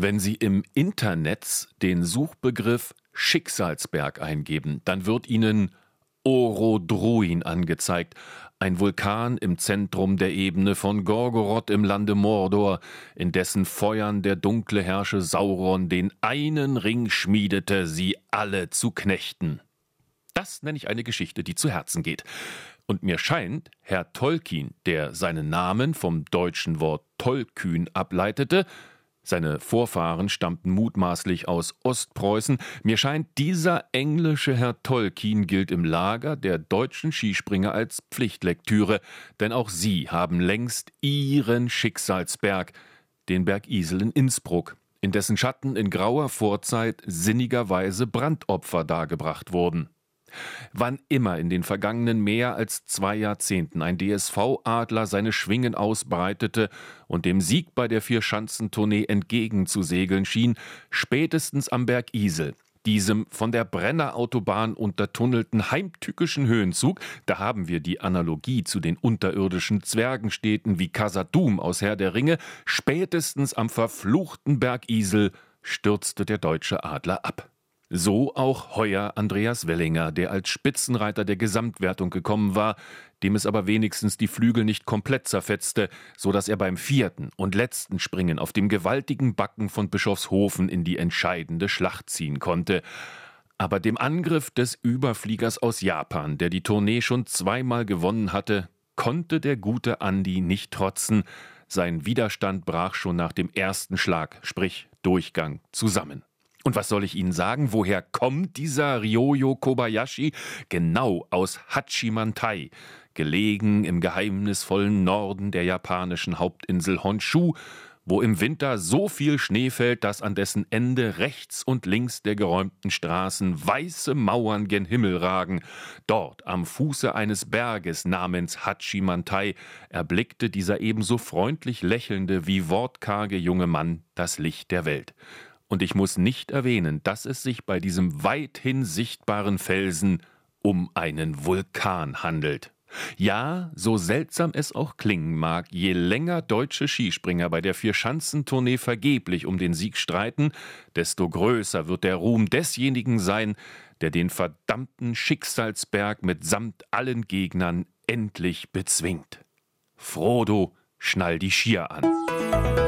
Wenn Sie im Internet den Suchbegriff Schicksalsberg eingeben, dann wird Ihnen Orodruin angezeigt, ein Vulkan im Zentrum der Ebene von Gorgoroth im Lande Mordor, in dessen Feuern der dunkle Herrscher Sauron den einen Ring schmiedete, sie alle zu knechten. Das nenne ich eine Geschichte, die zu Herzen geht. Und mir scheint, Herr Tolkien, der seinen Namen vom deutschen Wort tollkühn ableitete, seine Vorfahren stammten mutmaßlich aus Ostpreußen. Mir scheint, dieser englische Herr Tolkien gilt im Lager der deutschen Skispringer als Pflichtlektüre, denn auch sie haben längst ihren Schicksalsberg, den Berg Isel in Innsbruck, in dessen Schatten in grauer Vorzeit sinnigerweise Brandopfer dargebracht wurden. Wann immer in den vergangenen mehr als zwei Jahrzehnten ein DSV-Adler seine Schwingen ausbreitete und dem Sieg bei der Vierschanzentournee entgegenzusegeln schien, spätestens am Berg Isel, diesem von der Brennerautobahn untertunnelten heimtückischen Höhenzug, da haben wir die Analogie zu den unterirdischen Zwergenstädten wie Kasadum aus Herr der Ringe, spätestens am verfluchten Berg Isel stürzte der deutsche Adler ab. So auch heuer Andreas Wellinger, der als Spitzenreiter der Gesamtwertung gekommen war, dem es aber wenigstens die Flügel nicht komplett zerfetzte, so dass er beim vierten und letzten Springen auf dem gewaltigen Backen von Bischofshofen in die entscheidende Schlacht ziehen konnte. Aber dem Angriff des Überfliegers aus Japan, der die Tournee schon zweimal gewonnen hatte, konnte der gute Andi nicht trotzen. Sein Widerstand brach schon nach dem ersten Schlag, sprich Durchgang, zusammen. Und was soll ich Ihnen sagen? Woher kommt dieser Ryoyo Kobayashi? Genau aus Hachimantai, gelegen im geheimnisvollen Norden der japanischen Hauptinsel Honshu, wo im Winter so viel Schnee fällt, dass an dessen Ende rechts und links der geräumten Straßen weiße Mauern gen Himmel ragen. Dort, am Fuße eines Berges namens Hachimantai, erblickte dieser ebenso freundlich lächelnde wie wortkarge junge Mann das Licht der Welt. Und ich muss nicht erwähnen, dass es sich bei diesem weithin sichtbaren Felsen um einen Vulkan handelt. Ja, so seltsam es auch klingen mag, je länger deutsche Skispringer bei der Vierschanzentournee vergeblich um den Sieg streiten, desto größer wird der Ruhm desjenigen sein, der den verdammten Schicksalsberg mitsamt allen Gegnern endlich bezwingt. Frodo, schnall die Skier an.